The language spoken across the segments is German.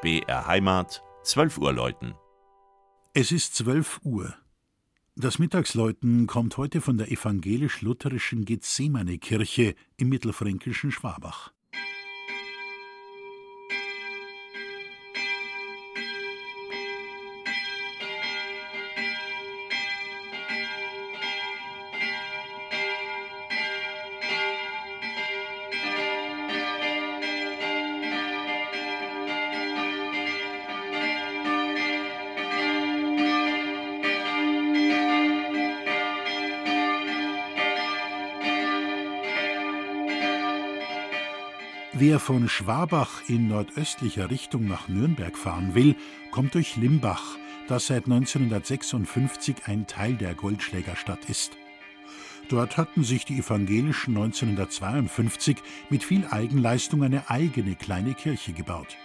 BR Heimat, 12 Uhr läuten. Es ist 12 Uhr. Das Mittagsläuten kommt heute von der evangelisch-lutherischen Gethsemane-Kirche im mittelfränkischen Schwabach. Wer von Schwabach in nordöstlicher Richtung nach Nürnberg fahren will, kommt durch Limbach, das seit 1956 ein Teil der Goldschlägerstadt ist. Dort hatten sich die Evangelischen 1952 mit viel Eigenleistung eine eigene kleine Kirche gebaut.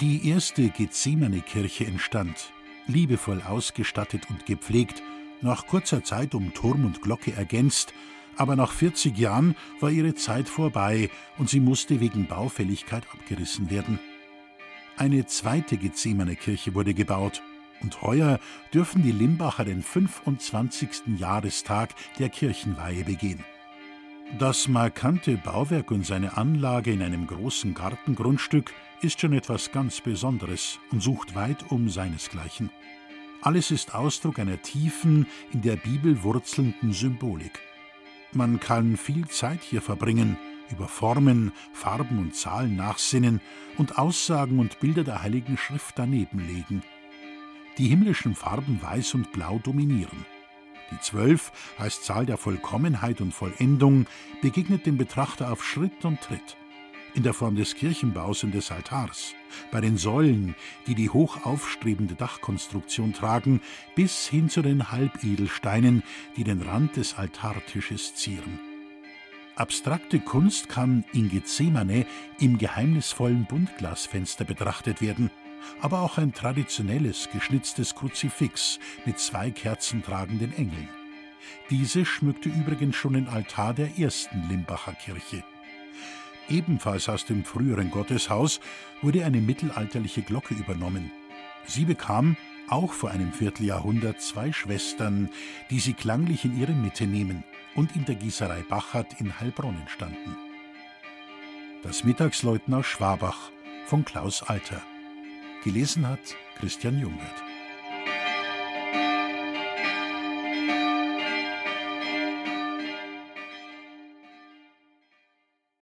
Die erste Gethsemane-Kirche entstand, liebevoll ausgestattet und gepflegt, nach kurzer Zeit um Turm und Glocke ergänzt aber nach 40 Jahren war ihre Zeit vorbei und sie musste wegen Baufälligkeit abgerissen werden. Eine zweite Gethsemane-Kirche wurde gebaut und heuer dürfen die Limbacher den 25. Jahrestag der Kirchenweihe begehen. Das markante Bauwerk und seine Anlage in einem großen Gartengrundstück ist schon etwas ganz Besonderes und sucht weit um seinesgleichen. Alles ist Ausdruck einer tiefen, in der Bibel wurzelnden Symbolik. Man kann viel Zeit hier verbringen, über Formen, Farben und Zahlen nachsinnen und Aussagen und Bilder der Heiligen Schrift daneben legen. Die himmlischen Farben Weiß und Blau dominieren. Die Zwölf als Zahl der Vollkommenheit und Vollendung begegnet dem Betrachter auf Schritt und Tritt in der Form des Kirchenbaus und des Altars, bei den Säulen, die die hoch aufstrebende Dachkonstruktion tragen, bis hin zu den Halbedelsteinen, die den Rand des Altartisches zieren. Abstrakte Kunst kann in Gethsemane im geheimnisvollen Buntglasfenster betrachtet werden, aber auch ein traditionelles geschnitztes Kruzifix mit zwei kerzentragenden Engeln. Diese schmückte übrigens schon den Altar der ersten Limbacher Kirche. Ebenfalls aus dem früheren Gotteshaus wurde eine mittelalterliche Glocke übernommen. Sie bekam, auch vor einem Vierteljahrhundert, zwei Schwestern, die sie klanglich in ihre Mitte nehmen und in der Gießerei Bachert in Heilbronn entstanden. Das Mittagsläuten aus Schwabach von Klaus Alter. Gelesen hat Christian Jungwirth.